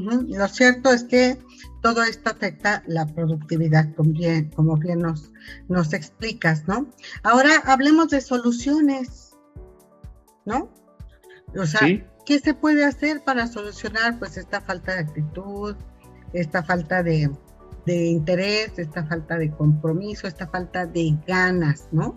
Lo cierto es que todo esto afecta la productividad, como bien, como bien nos, nos explicas, ¿no? Ahora hablemos de soluciones, ¿no? O sea, ¿qué se puede hacer para solucionar pues esta falta de actitud, esta falta de, de interés, esta falta de compromiso, esta falta de ganas, ¿no?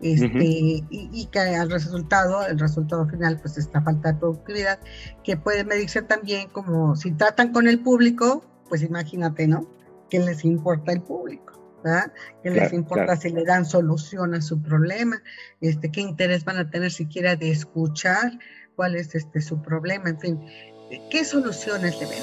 Este, y, que al resultado, el resultado final, pues esta falta de productividad, que puede medirse también como si tratan con el público, pues imagínate, ¿no? ¿Qué les importa el público? ¿verdad? ¿Qué les importa si le dan solución a su problema? Este, ¿Qué interés van a tener siquiera de escuchar cuál es este, su problema? En fin, ¿qué soluciones le ven?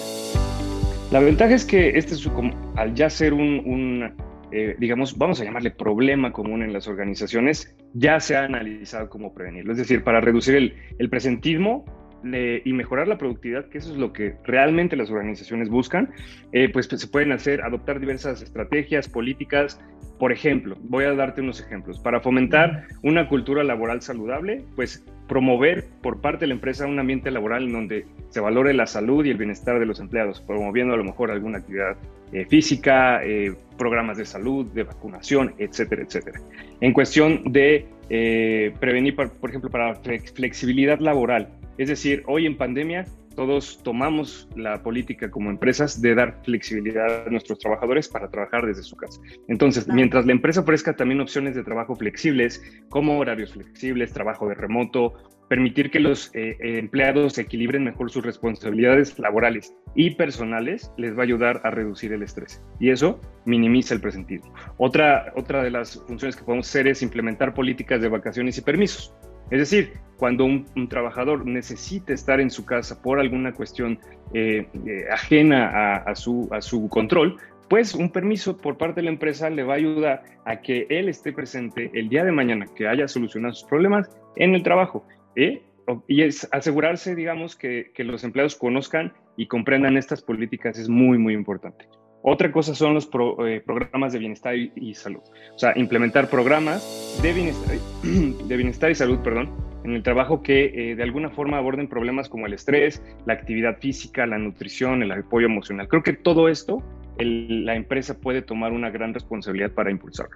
La ventaja es que este es al ya ser un eh, digamos, vamos a llamarle problema común en las organizaciones, ya se ha analizado cómo prevenirlo. Es decir, para reducir el, el presentismo y mejorar la productividad, que eso es lo que realmente las organizaciones buscan, eh, pues, pues, se pueden hacer, adoptar diversas estrategias, políticas. Por ejemplo, voy a darte unos ejemplos. Para fomentar una cultura laboral saludable, pues promover por parte de la empresa un ambiente laboral en donde se valore la salud y el bienestar de los empleados, promoviendo a lo mejor alguna actividad eh, física, eh, programas de salud, de vacunación, etcétera, etcétera. En cuestión de eh, prevenir, por, por ejemplo, para flexibilidad laboral, es decir, hoy en pandemia todos tomamos la política como empresas de dar flexibilidad a nuestros trabajadores para trabajar desde su casa. Entonces, mientras la empresa ofrezca también opciones de trabajo flexibles, como horarios flexibles, trabajo de remoto, permitir que los eh, eh, empleados equilibren mejor sus responsabilidades laborales y personales, les va a ayudar a reducir el estrés. Y eso minimiza el presentismo. Otra, otra de las funciones que podemos hacer es implementar políticas de vacaciones y permisos. Es decir, cuando un, trabajador necesita estar en su casa por alguna cuestión eh, eh, ajena a, su, control, pues un permiso por parte de la empresa le va a ayudar a que él esté presente el día de mañana, que haya solucionado sus problemas en el trabajo. ¿eh? Y es asegurarse, digamos, que, que los empleados conozcan y comprendan estas políticas es muy, muy importante. Otra cosa son los eh, programas de bienestar y, salud. O sea, implementar programas de bienestar, de bienestar y salud, perdón, en el trabajo que eh, de alguna forma aborden problemas como el estrés, la actividad física, la nutrición, el apoyo emocional. Creo que todo esto la empresa puede tomar una gran responsabilidad para impulsarlo.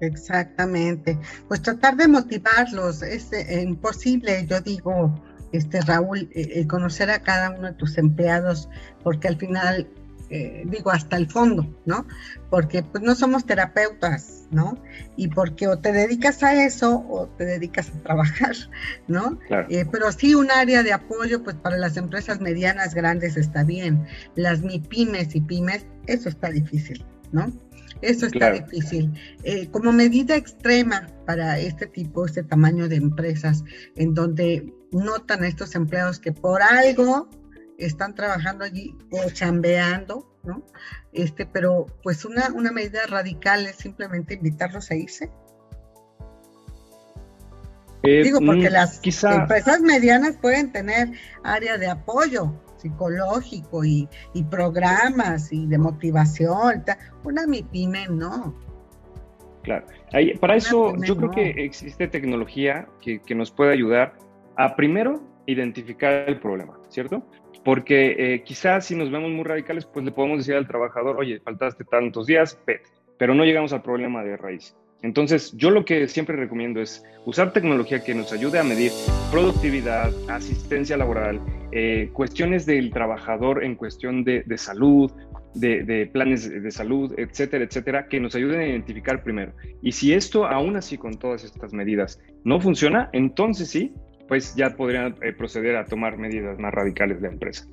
Exactamente. Pues tratar de motivarlos es eh, imposible, yo digo, este Raúl, conocer a cada uno de tus empleados, porque al final eh, digo, hasta el fondo, ¿no? Porque pues no somos terapeutas, ¿no? Y porque o te dedicas a eso o te dedicas a trabajar, ¿no? Eh, pero sí un área de apoyo, pues para las empresas medianas, grandes está bien. Las MIPIMES y pymes, eso está difícil, ¿no? Eso está difícil. Eh, como medida extrema para este tipo, este tamaño de empresas, en donde notan a estos empleados que por algo están trabajando allí o chambeando, ¿no? Este, pero pues una, una medida radical es simplemente invitarlos a irse. Eh, Digo, porque mm, las empresas medianas pueden tener área de apoyo psicológico y, programas y de motivación. Una MIPYME no. Claro, para eso yo creo que existe tecnología que, que nos puede ayudar a primero identificar el problema, ¿cierto? Porque eh, quizás si nos vemos muy radicales, pues le podemos decir al trabajador, oye, faltaste tantos días, pero no llegamos al problema de raíz. Entonces, yo lo que siempre recomiendo es usar tecnología que nos ayude a medir productividad, asistencia laboral, eh, cuestiones del trabajador en cuestión de, salud, de, de, planes de salud, etcétera, etcétera, que nos ayuden a identificar primero. Y si esto, aún así con todas estas medidas, no funciona, entonces sí, pues ya podrían eh, proceder a tomar medidas más radicales de la empresa.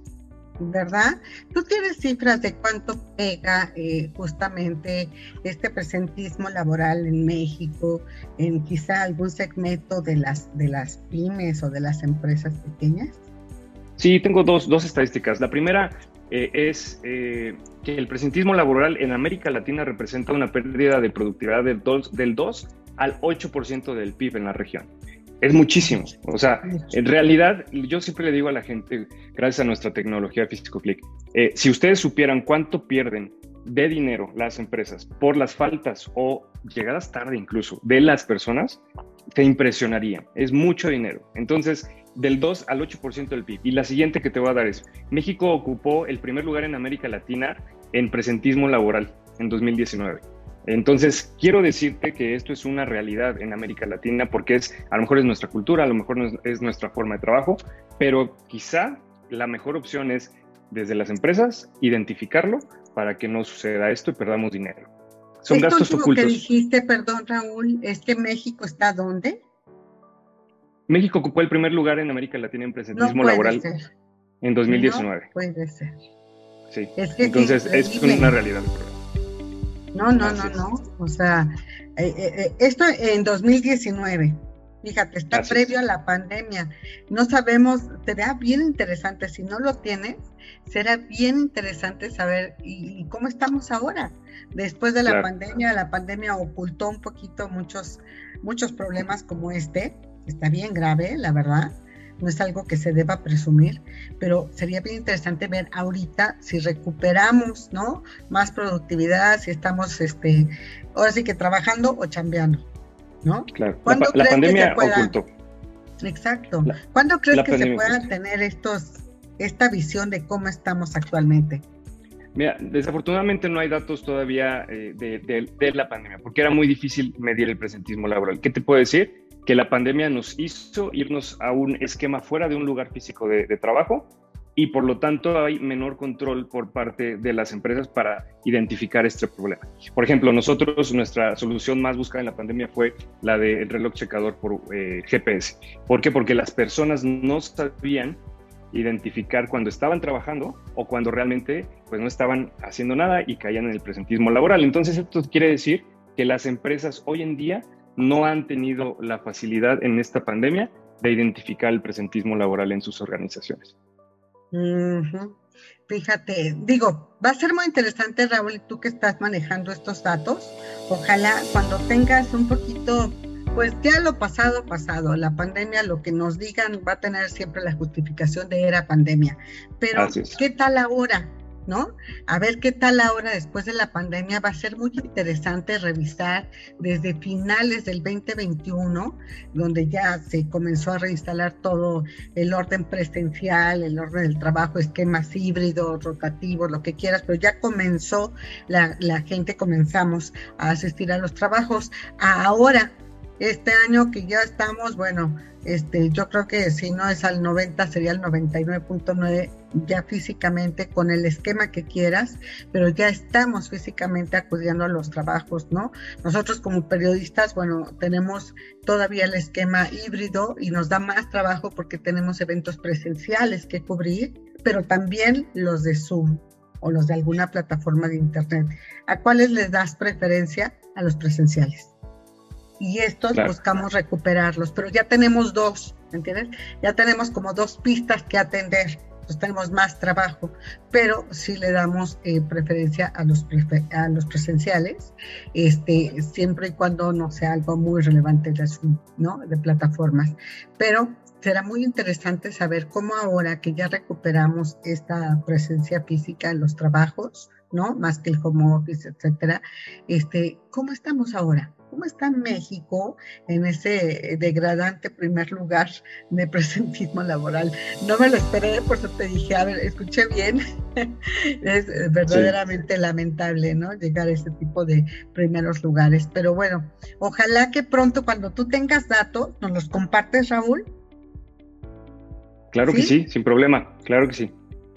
¿Verdad? ¿Tú tienes cifras de cuánto pega eh, justamente este presentismo laboral en México, en quizá algún segmento de las, de las pymes o de las empresas pequeñas? Sí, tengo dos, dos estadísticas. La primera eh, es que el presentismo laboral en América Latina representa una pérdida de productividad del 2, del 2 al 8% del PIB en la región. Es muchísimo. O sea, en realidad, yo siempre le digo a la gente, gracias a nuestra tecnología Físico Click, eh, si ustedes supieran cuánto pierden de dinero las empresas por las faltas o llegadas tarde incluso de las personas, te impresionaría. Es mucho dinero. Entonces, del 2 al 8% del PIB. Y la siguiente que te voy a dar es, México ocupó el primer lugar en América Latina en presentismo laboral en 2019. Entonces, quiero decirte que esto es una realidad en América Latina porque es, a lo mejor es nuestra cultura, a lo mejor es, nuestra forma de trabajo, pero quizá la mejor opción es desde las empresas identificarlo para que no suceda esto y perdamos dinero. Son gastos ocultos. que dijiste, perdón Raúl, es que México está dónde? México ocupó el primer lugar en América Latina en presentismo laboral en 2019. No puede ser. Sí. Entonces, es una realidad. No, no, no, no. O sea, eh, eh, eh, esto en 2019. Fíjate, está previo a la pandemia. No sabemos, será bien interesante, si no lo tienes, será bien interesante saber y, cómo estamos ahora. Después de la pandemia, la pandemia ocultó un poquito muchos, muchos problemas como este. Está bien grave, la verdad no es algo que se deba presumir, pero sería bien interesante ver ahorita si recuperamos, ¿no? Más productividad, si estamos, este, ahora sí que trabajando o chambeando, ¿no? Claro, la, pandemia ocultó. Exacto. ¿Cuándo crees que se puedan tener estos, esta visión de cómo estamos actualmente? Mira, desafortunadamente no hay datos todavía eh, de, la pandemia, porque era muy difícil medir el presentismo laboral. ¿Qué te puedo decir? Que la pandemia nos hizo irnos a un esquema fuera de un lugar físico de, trabajo y por lo tanto hay menor control por parte de las empresas para identificar este problema. Por ejemplo, nosotros, nuestra solución más buscada en la pandemia fue la del reloj checador por eh, GPS. ¿Por qué? Porque las personas no sabían identificar cuando estaban trabajando o cuando realmente pues no estaban haciendo nada y caían en el presentismo laboral. Entonces esto quiere decir que las empresas hoy en día no han tenido la facilidad en esta pandemia de identificar el presentismo laboral en sus organizaciones. Fíjate, digo, va a ser muy interesante, Raúl, tú que estás manejando estos datos. Ojalá cuando tengas un poquito pues ya lo pasado, pasado. La pandemia, lo que nos digan, va a tener siempre la justificación de era pandemia. Pero, ¿qué tal ahora? ¿No? A ver qué tal ahora después de la pandemia. Va a ser muy interesante revisar desde finales del 2021, donde ya se comenzó a reinstalar todo el orden presencial, el orden del trabajo, esquemas híbridos, rotativos, lo que quieras, pero ya comenzó la, la gente, comenzamos a asistir a los trabajos. Ahora este año que ya estamos, bueno, este, yo creo que si no es al 90, sería el 99.9 ya físicamente con el esquema que quieras, pero ya estamos físicamente acudiendo a los trabajos, ¿no? Nosotros como periodistas, bueno, tenemos todavía el esquema híbrido y nos da más trabajo porque tenemos eventos presenciales que cubrir, pero también los de Zoom o los de alguna plataforma de Internet. ¿A cuáles les das preferencia? A los presenciales y estos buscamos recuperarlos, pero ya tenemos dos, ¿entiendes? Ya tenemos como dos pistas que atender, pues tenemos más trabajo, pero sí le damos eh, preferencia a los, a los presenciales, este, siempre y cuando no sea algo muy relevante de, ¿no? de plataformas. Pero será muy interesante saber cómo ahora que ya recuperamos esta presencia física en los trabajos, ¿no? Más que el home office, etcétera, este, ¿cómo estamos ahora? ¿Cómo está México en ese degradante primer lugar de presentismo laboral? No me lo esperé, por eso te dije, a ver, escuché bien. es verdaderamente lamentable, ¿no? Llegar a ese tipo de primeros lugares. Pero bueno, ojalá que pronto cuando tú tengas datos, nos los compartes, Raúl. Claro que sí, sin problema, claro que sí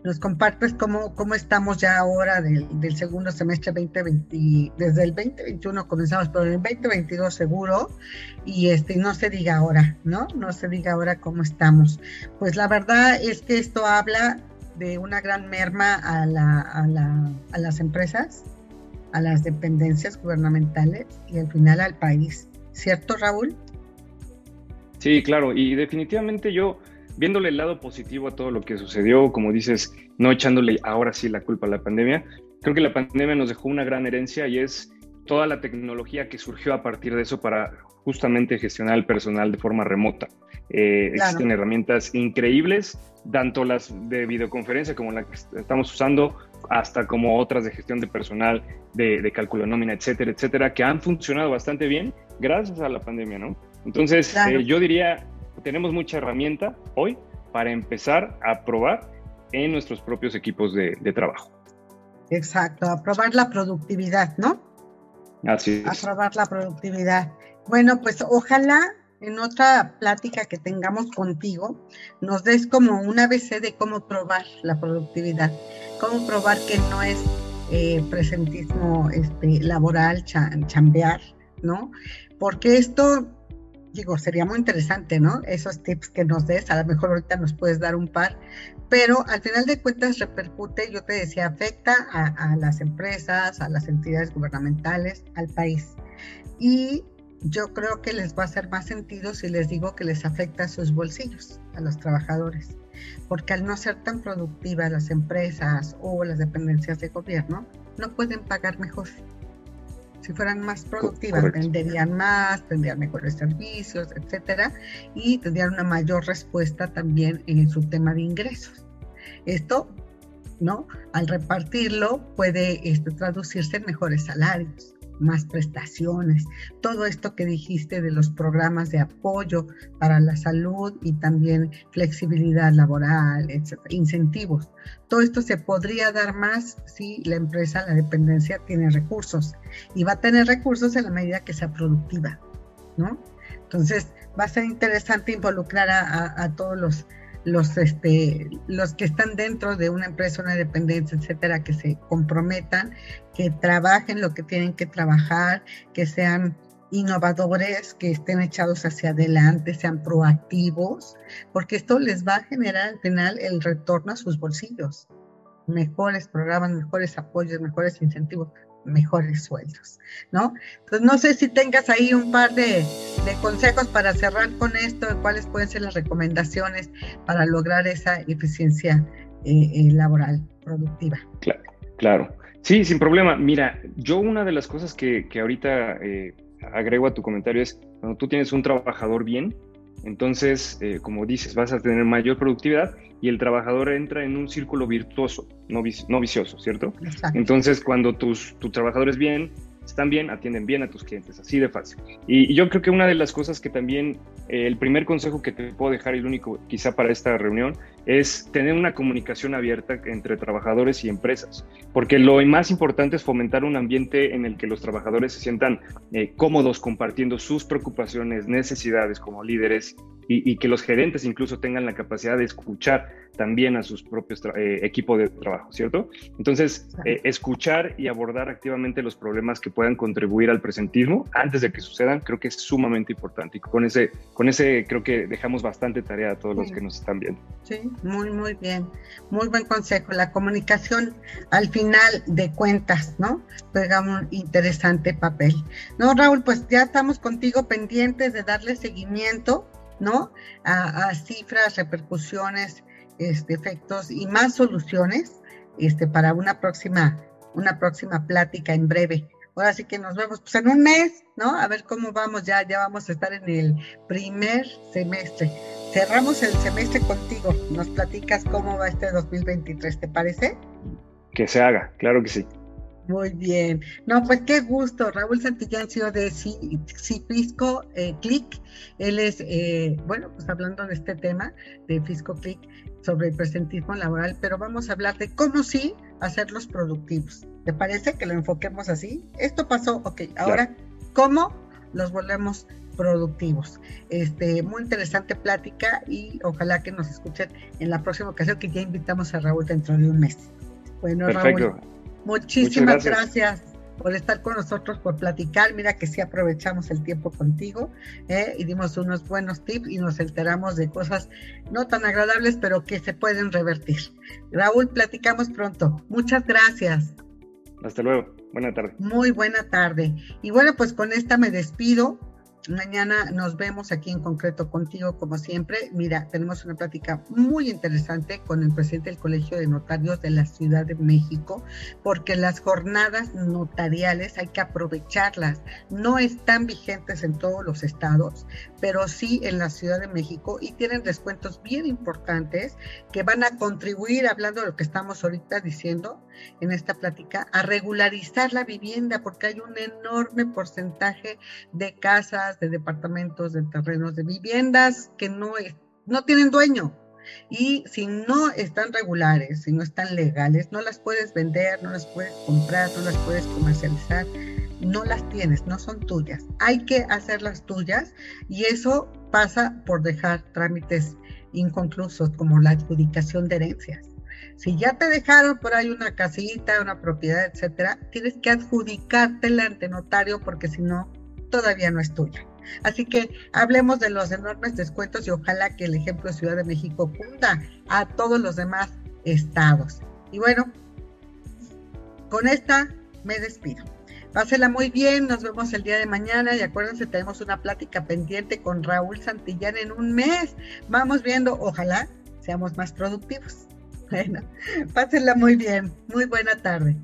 nos compartes cómo, cómo estamos ya ahora del, segundo semestre 2020, desde el 2021 comenzamos, pero en el 2022 seguro, y este, no se diga ahora, ¿no? No se diga ahora cómo estamos. Pues la verdad es que esto habla de una gran merma a, la, a, la, a las empresas, a las dependencias gubernamentales y al final al país. ¿Cierto, Raúl? Sí, claro, y definitivamente yo viéndole el lado positivo a todo lo que sucedió, como dices, no echándole ahora sí la culpa a la pandemia, creo que la pandemia nos dejó una gran herencia y es toda la tecnología que surgió a partir de eso para justamente gestionar el personal de forma remota. Eh, existen herramientas increíbles, tanto las de videoconferencia como la que estamos usando, hasta como otras de gestión de personal, de, cálculo de nómina, etcétera, etcétera, que han funcionado bastante bien gracias a la pandemia, ¿no? Entonces, eh, yo diría, tenemos mucha herramienta hoy para empezar a probar en nuestros propios equipos de, trabajo. Exacto, a probar la productividad, ¿no? Así es. A probar la productividad. Bueno, pues ojalá en otra plática que tengamos contigo nos des como un ABC de cómo probar la productividad, cómo probar que no es eh, presentismo este, laboral, chambear, ¿no? Porque esto digo, sería muy interesante, ¿no? Esos tips que nos des, a lo mejor ahorita nos puedes dar un par, pero al final de cuentas repercute, yo te decía, afecta a, las empresas, a las entidades gubernamentales, al país. Y yo creo que les va a hacer más sentido si les digo que les afecta a sus bolsillos, a los trabajadores, porque al no ser tan productivas las empresas o las dependencias de gobierno, no pueden pagar mejor si fueran más productivas, venderían más, tendrían mejores servicios, etcétera, y tendrían una mayor respuesta también en su tema de ingresos. Esto, ¿no? Al repartirlo puede este, traducirse en mejores salarios, más prestaciones, todo esto que dijiste de los programas de apoyo para la salud y también flexibilidad laboral, incentivos. Todo esto se podría dar más si la empresa, la dependencia tiene recursos y va a tener recursos en la medida que sea productiva, ¿no? Entonces, va a ser interesante involucrar a, todos los, los, este, los que están dentro de una empresa, una dependencia, etcétera, que se comprometan, que trabajen lo que tienen que trabajar, que sean innovadores, que estén echados hacia adelante, sean proactivos, porque esto les va a generar al final el retorno a sus bolsillos. Mejores programas, mejores apoyos, mejores incentivos mejores sueldos, ¿no? Entonces, no sé si tengas ahí un par de, consejos para cerrar con esto, cuáles pueden ser las recomendaciones para lograr esa eficiencia eh, eh, laboral productiva. Claro, claro. Sí, sin problema. Mira, yo una de las cosas que, que ahorita eh, agrego a tu comentario es, cuando tú tienes un trabajador bien, entonces, como dices, vas a tener mayor productividad y el trabajador entra en un círculo virtuoso, no, vicioso, ¿cierto? Entonces, cuando tus, tus trabajadores bien, están bien, atienden bien a tus clientes, así de fácil. Y, yo creo que una de las cosas que también, eh, el primer consejo que te puedo dejar, y el único quizá para esta reunión, es tener una comunicación abierta entre trabajadores y empresas, porque lo más importante es fomentar un ambiente en el que los trabajadores se sientan eh, cómodos compartiendo sus preocupaciones, necesidades como líderes y, que los gerentes incluso tengan la capacidad de escuchar también a sus propios eh, equipos de trabajo, ¿cierto? Entonces, eh, escuchar y abordar activamente los problemas que puedan contribuir al presentismo antes de que sucedan, creo que es sumamente importante. Y con ese, con ese creo que dejamos bastante tarea a todos los que nos están viendo. Sí, muy, muy bien. Muy buen consejo. La comunicación al final de cuentas, ¿no? Juega un interesante papel. No, Raúl, pues ya estamos contigo pendientes de darle seguimiento ¿no? A, cifras, repercusiones, este, efectos y más soluciones este, para una próxima, una próxima plática en breve. Ahora sí que nos vemos pues, en un mes, ¿no? A ver cómo vamos, ya, ya vamos a estar en el primer semestre. Cerramos el semestre contigo, nos platicas cómo va este 2023, ¿te parece? Que se haga, claro que sí. Muy bien. No, pues qué gusto. Raúl Santillán, CEO de Fisco eh, Click. Él es, eh, bueno, pues hablando de este tema de Fisco Click sobre el presentismo laboral, pero vamos a hablar de cómo sí hacerlos productivos. ¿Te parece que lo enfoquemos así? Esto pasó, ok, ahora, ¿cómo los volvemos productivos? Este, muy interesante plática y ojalá que nos escuchen en la próxima ocasión que ya invitamos a Raúl dentro de un mes. Bueno, Perfecto. Raúl. Muchísimas gracias. por estar con nosotros, por platicar. Mira que sí aprovechamos el tiempo contigo ¿eh? y dimos unos buenos tips y nos enteramos de cosas no tan agradables, pero que se pueden revertir. Raúl, platicamos pronto. Muchas gracias. Hasta luego. Buena tarde. Muy buena tarde. Y bueno, pues con esta me despido. Mañana nos vemos aquí en concreto contigo, como siempre. Mira, tenemos una plática muy interesante con el presidente del Colegio de Notarios de la Ciudad de México, porque las jornadas notariales hay que aprovecharlas. No están vigentes en todos los estados, pero sí en la Ciudad de México y tienen descuentos bien importantes que van a contribuir, hablando de lo que estamos ahorita diciendo en esta plática, a regularizar la vivienda, porque hay un enorme porcentaje de casas de departamentos, de terrenos, de viviendas que no, no tienen dueño. Y si no están regulares, si no están legales, no las puedes vender, no las puedes comprar, no las puedes comercializar, no las tienes, no son tuyas. Hay que hacerlas tuyas y eso pasa por dejar trámites inconclusos como la adjudicación de herencias. Si ya te dejaron por ahí una casita, una propiedad, etcétera, tienes que adjudicártela ante notario porque si no, todavía no es tuya. Así que hablemos de los enormes descuentos y ojalá que el ejemplo de Ciudad de México funda a todos los demás estados. Y bueno, con esta me despido. Pásela muy bien, nos vemos el día de mañana y acuérdense, tenemos una plática pendiente con Raúl Santillán en un mes. Vamos viendo, ojalá seamos más productivos. Bueno, pásenla muy bien, muy buena tarde.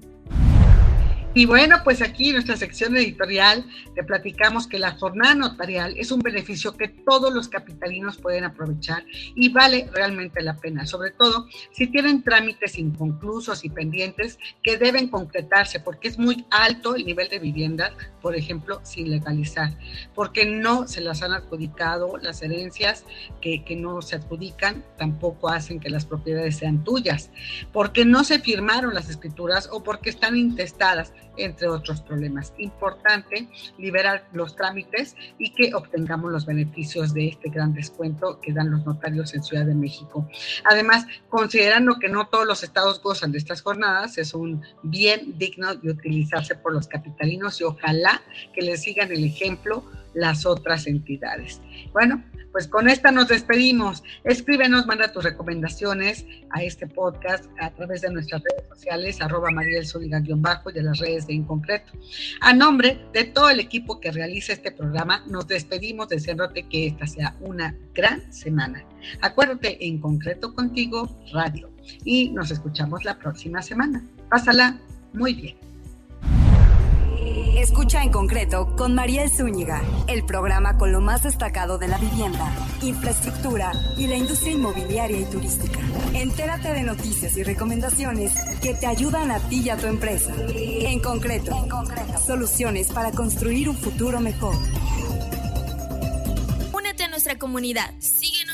Y bueno, pues aquí en nuestra sección editorial te platicamos que la jornada notarial es un beneficio que todos los capitalinos pueden aprovechar y vale realmente la pena, sobre todo si tienen trámites inconclusos y pendientes que deben concretarse, porque es muy alto el nivel de vivienda, por ejemplo, sin legalizar, porque no se las han adjudicado las herencias que, que no se adjudican, tampoco hacen que las propiedades sean tuyas, porque no se firmaron las escrituras o porque están intestadas entre otros problemas. Importante liberar los trámites y que obtengamos los beneficios de este gran descuento que dan los notarios en Ciudad de México. Además, considerando que no todos los estados gozan de estas jornadas, es un bien digno de utilizarse por los capitalinos y ojalá que les sigan el ejemplo las otras entidades. Bueno, pues con esta nos despedimos. Escríbenos, manda tus recomendaciones a este podcast a través de nuestras redes sociales, arroba bajo y de las redes de Inconcreto. A nombre de todo el equipo que realiza este programa, nos despedimos deseándote que esta sea una gran semana. Acuérdate en concreto contigo, radio. Y nos escuchamos la próxima semana. Pásala muy bien. Escucha en concreto con Mariel Zúñiga, el programa con lo más destacado de la vivienda, infraestructura y la industria inmobiliaria y turística. Entérate de noticias y recomendaciones que te ayudan a ti y a tu empresa. En concreto, en concreto. soluciones para construir un futuro mejor. Únete a nuestra comunidad. Síguenos en